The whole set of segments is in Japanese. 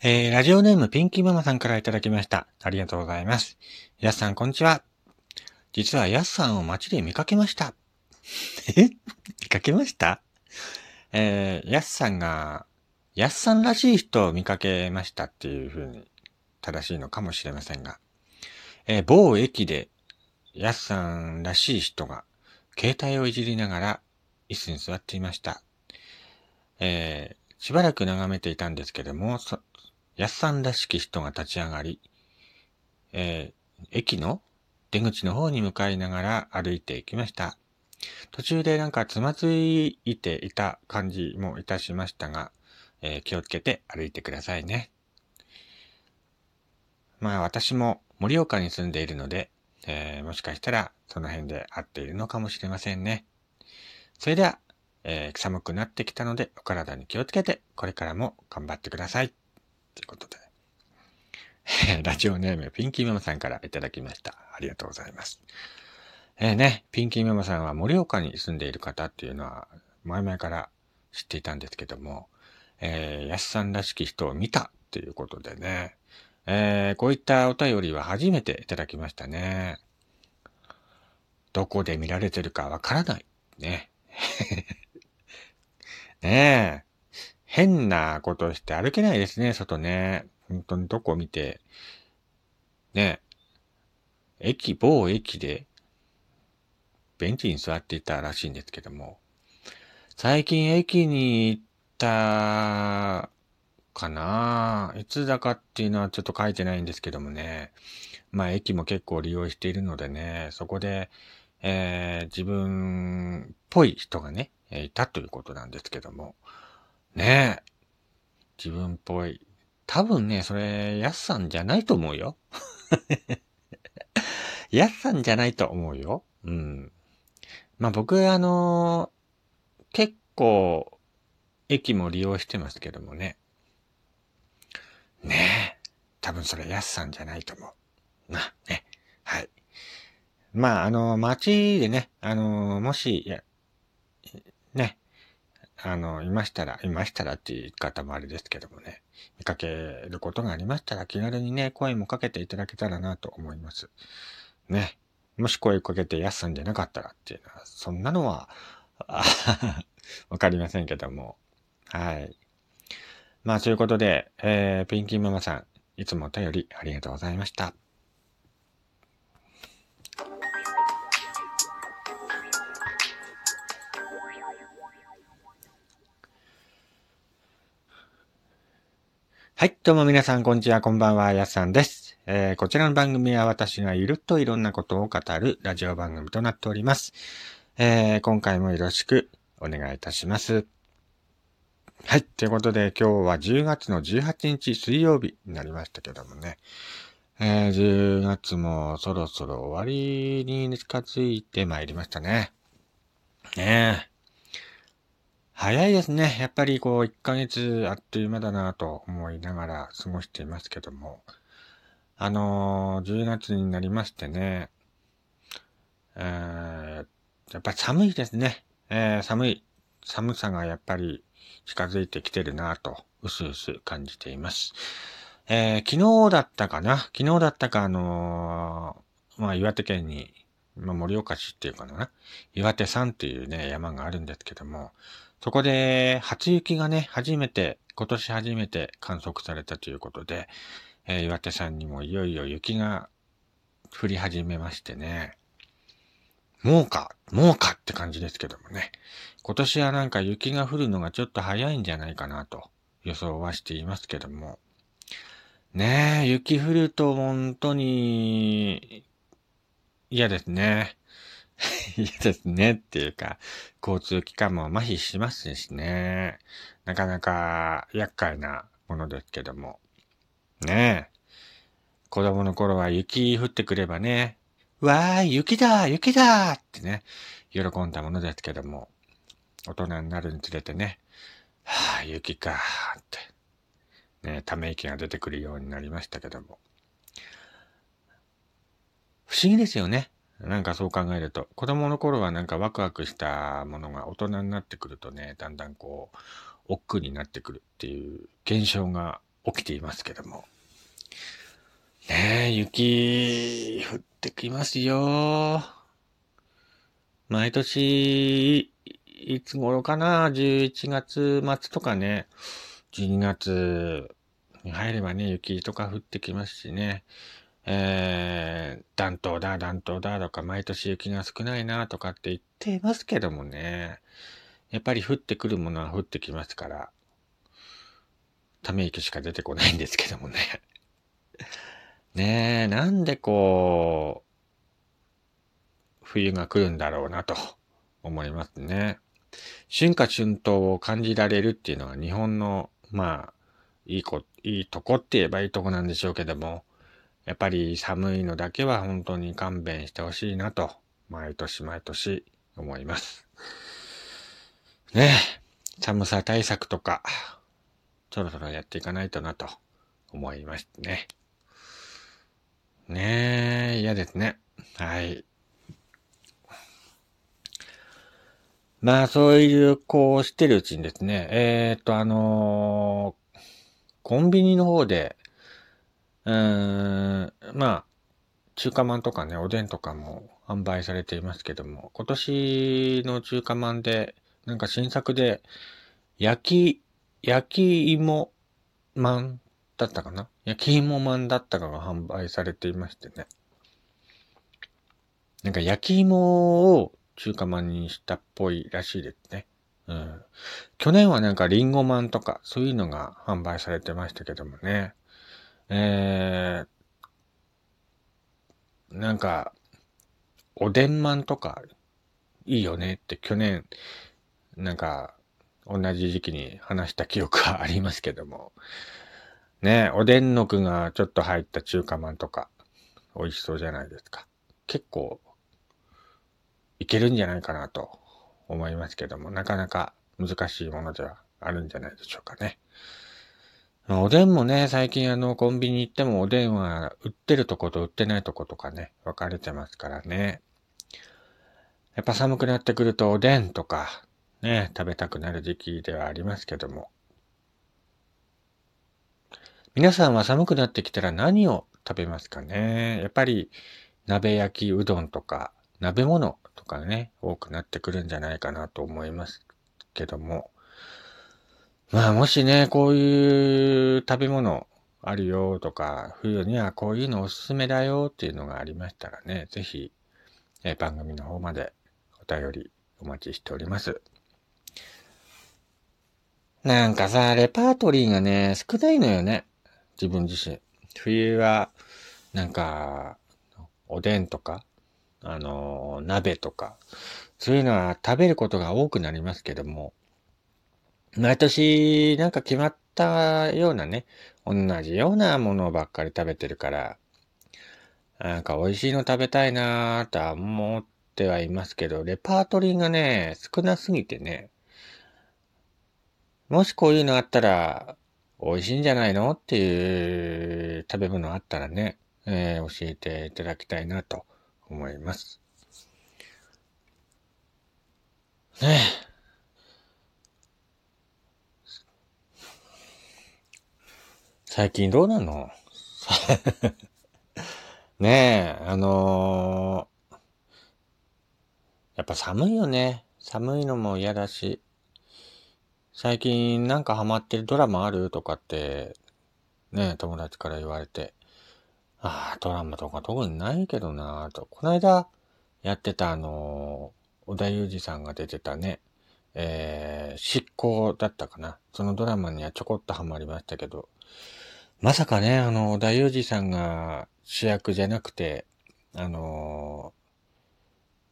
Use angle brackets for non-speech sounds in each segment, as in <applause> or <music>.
えー、ラジオネームピンキーママさんからいただきました。ありがとうございます。やすさん、こんにちは。実はやすさんを街で見かけました。<laughs> え？見かけました？えー、やすさんが、やすさんらしい人を見かけましたっていうふうに正しいのかもしれませんが、えー、某駅で、やすさんらしい人が、携帯をいじりながら椅子に座っていました。えー、しばらく眺めていたんですけども、やっさんらしき人が立ち上がり、えー、駅の出口の方に向かいながら歩いていきました。途中でなんかつまずいていた感じもいたしましたが、えー、気をつけて歩いてくださいね。まあ私も盛岡に住んでいるので、えー、もしかしたらその辺で会っているのかもしれませんね。それでは、えー、寒くなってきたのでお体に気をつけてこれからも頑張ってください。ということで。<laughs> ラジオネーム、ピンキーママさんからいただきました。ありがとうございます。えー、ね、ピンキーママさんは盛岡に住んでいる方っていうのは、前々から知っていたんですけども、えー、安さんらしき人を見たっていうことでね、えー、こういったお便りは初めていただきましたね。どこで見られてるかわからない。ね。<laughs> ねえ。変なことして歩けないですね、外ね。本当にどこ見て。ね。駅、某駅で、ベンチに座っていたらしいんですけども、最近駅に行ったかないつだかっていうのはちょっと書いてないんですけどもね。まあ駅も結構利用しているのでね、そこで、えー、自分っぽい人がね、いたということなんですけども、ねえ。自分っぽい。多分ね、それ、やすさんじゃないと思うよ。<laughs> やすさんじゃないと思うよ。うん。まあ僕、あのー、結構、駅も利用してますけどもね。ねえ。多分それ、やすさんじゃないと思う。まあね。はい。まあ、あのー、街でね、あのー、もし、ね、あの、いましたら、いましたらっていう言い方もあれですけどもね、見かけることがありましたら気軽にね、声もかけていただけたらなと思います。ね。もし声かけてやすさんじゃなかったらっていうのは、そんなのは、<laughs> わかりませんけども。はい。まあ、そういうことで、えー、ピンキーママさん、いつもお便りありがとうございました。はい。どうも皆さん、こんにちは。こんばんは。やすさんです。えー、こちらの番組は私がゆるっといろんなことを語るラジオ番組となっております。えー、今回もよろしくお願いいたします。はい。ということで、今日は10月の18日水曜日になりましたけどもね。えー、10月もそろそろ終わりに近づいてまいりましたね。ねえ。早いですね。やっぱりこう、1ヶ月あっという間だなと思いながら過ごしていますけども。あのー、10月になりましてね、えー、やっぱ寒いですね。えー、寒い。寒さがやっぱり近づいてきてるなと、うすうす感じています。えー、昨日だったかな昨日だったかあのー、まあ、岩手県に、まあ、盛岡市っていうかな岩手山っていうね、山があるんですけども、そこで初雪がね、初めて、今年初めて観測されたということで、えー、岩手山にもいよいよ雪が降り始めましてね。もうか、もうかって感じですけどもね。今年はなんか雪が降るのがちょっと早いんじゃないかなと予想はしていますけども。ねえ、雪降ると本当に嫌ですね。<laughs> いいですねっていうか、交通機関も麻痺しますしね。なかなか厄介なものですけども。ねえ。子供の頃は雪降ってくればね、わーい、雪だ雪だってね、喜んだものですけども、大人になるにつれてね、はあ、雪かーって、ね、ため息が出てくるようになりましたけども。不思議ですよね。なんかそう考えると、子供の頃はなんかワクワクしたものが大人になってくるとね、だんだんこう、億劫になってくるっていう現象が起きていますけども。ねえ、雪、降ってきますよ。毎年、いつ頃かな ?11 月末とかね、12月に入ればね、雪とか降ってきますしね。えー、暖冬だ、暖冬だとか、毎年雪が少ないなとかって言ってますけどもね。やっぱり降ってくるものは降ってきますから、ため息しか出てこないんですけどもね。<laughs> ねえ、なんでこう、冬が来るんだろうなと思いますね。春夏春冬を感じられるっていうのは日本の、まあ、いいこ、いいとこって言えばいいとこなんでしょうけども、やっぱり寒いのだけは本当に勘弁してほしいなと、毎年毎年思います。ねえ、寒さ対策とか、そろそろやっていかないとなと思いましてね。ねえ、嫌ですね。はい。まあ、そういう、こうしてるうちにですね、えっ、と、あのー、コンビニの方で、うーん、まあ、中華まんとかね、おでんとかも販売されていますけども、今年の中華まんで、なんか新作で、焼き、焼き芋まんだったかな？焼き芋まんだったかが販売されていましてね。なんか焼き芋を中華まんにしたっぽいらしいですね。うん。去年はなんかリンゴまんとかそういうのが販売されてましたけどもね。えー、なんか、おでんまんとかいいよねって去年なんか、同じ時期に話した記憶がありますけども。ねおでんの具がちょっと入った中華まんとか、美味しそうじゃないですか。結構、いけるんじゃないかなと思いますけども、なかなか難しいものではあるんじゃないでしょうかね。おでんもね、最近あの、コンビニ行ってもおでんは売ってるとこと売ってないとことかね、分かれてますからね。やっぱ寒くなってくるとおでんとか、ね、食べたくなる時期ではありますけども。皆さんは寒くなってきたら何を食べますかね？やっぱり鍋焼きうどんとか鍋物とかね、多くなってくるんじゃないかなと思いますけども。まあもしね、こういう食べ物あるよとか、冬にはこういうのおすすめだよっていうのがありましたらね、ぜひ、え番組の方までお便りお待ちしております。なんかさ、レパートリーがね、少ないのよね。自分自身。冬は、なんか、おでんとか、あの、鍋とか、そういうのは食べることが多くなりますけども、毎年なんか決まったようなね、同じようなものばっかり食べてるから、なんか美味しいの食べたいなぁとは思ってはいますけど、レパートリーがね、少なすぎてね、もしこういうのあったら、美味しいんじゃないのっていう食べ物あったらね、えー、教えていただきたいなと思います。ねえ。最近どうなの？<laughs> ねえ、あのー、やっぱ寒いよね。寒いのも嫌だし。最近なんかハマってるドラマあるとかって、ねえ、友達から言われて、ああ、ドラマとか特にないけどなぁと。この間やってたあのー、小田裕二さんが出てたね、えー、執行だったかな。そのドラマにはちょこっとハマりましたけど、まさかね、あの、小田裕二さんが主役じゃなくて、あの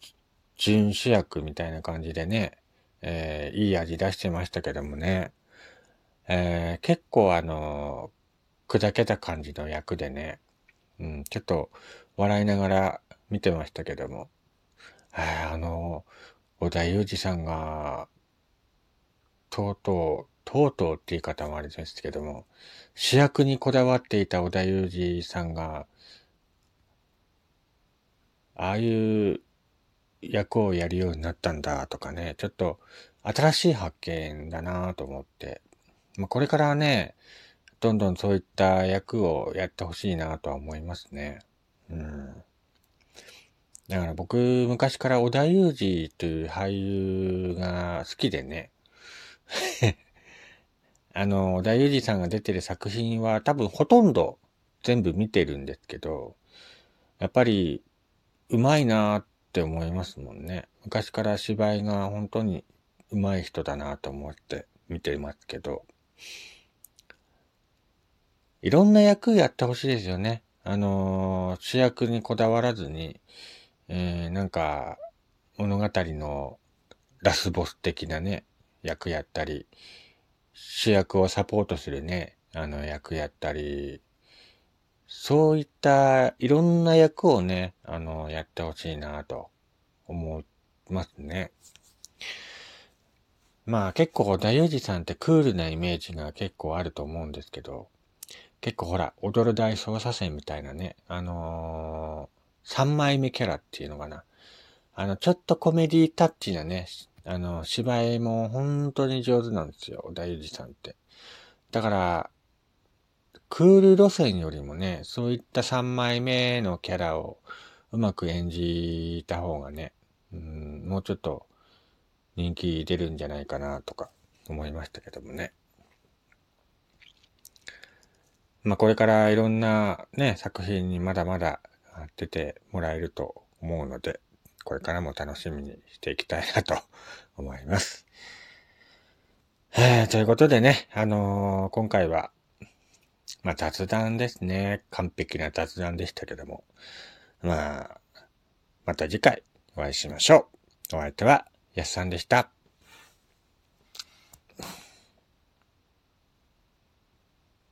ー、準主役みたいな感じでね、えー、いい味出してましたけどもね、えー、結構あの、砕けた感じの役でね、うん、ちょっと笑いながら見てましたけども、えー、あの小田裕二さんが、とうとう、とうとうって言い方もあれですけども、主役にこだわっていた小田裕二さんが、ああいう役をやるようになったんだとかね、ちょっと新しい発見だなと思って、まあ、これからね、どんどんそういった役をやってほしいなとは思いますね。うん。だから僕、昔から小田裕二という俳優が好きでね。あの、小田裕二さんが出てる作品は多分ほとんど全部見てるんですけど、やっぱりうまいなって思いますもんね。昔から芝居が本当にうまい人だなと思って見てますけど、いろんな役やってほしいですよね。あの、主役にこだわらずに、えー、なんか、物語のラスボス的なね、役やったり、主役をサポートするね、あの役やったり、そういったいろんな役をね、あの、やってほしいなと思いますね。まあ結構大裕二さんってクールなイメージが結構あると思うんですけど、結構ほら、踊る大捜査線みたいなね、あのー、3枚目キャラっていうのかな。あの、ちょっとコメディタッチなね、あの、芝居も本当に上手なんですよ、大裕二さんって。だから、クール路線よりもね、そういった3枚目のキャラをうまく演じた方がね、うん、もうちょっと人気出るんじゃないかなとか思いましたけどもね。まあこれからいろんなね、作品にまだまだ出てもらえると思うので、これからも楽しみにしていきたいなと <laughs> 思います。えー、ということでね、あのー、今回は、まあ雑談ですね。完璧な雑談でしたけども。まあ、また次回お会いしましょう。お相手は、やすさんでした。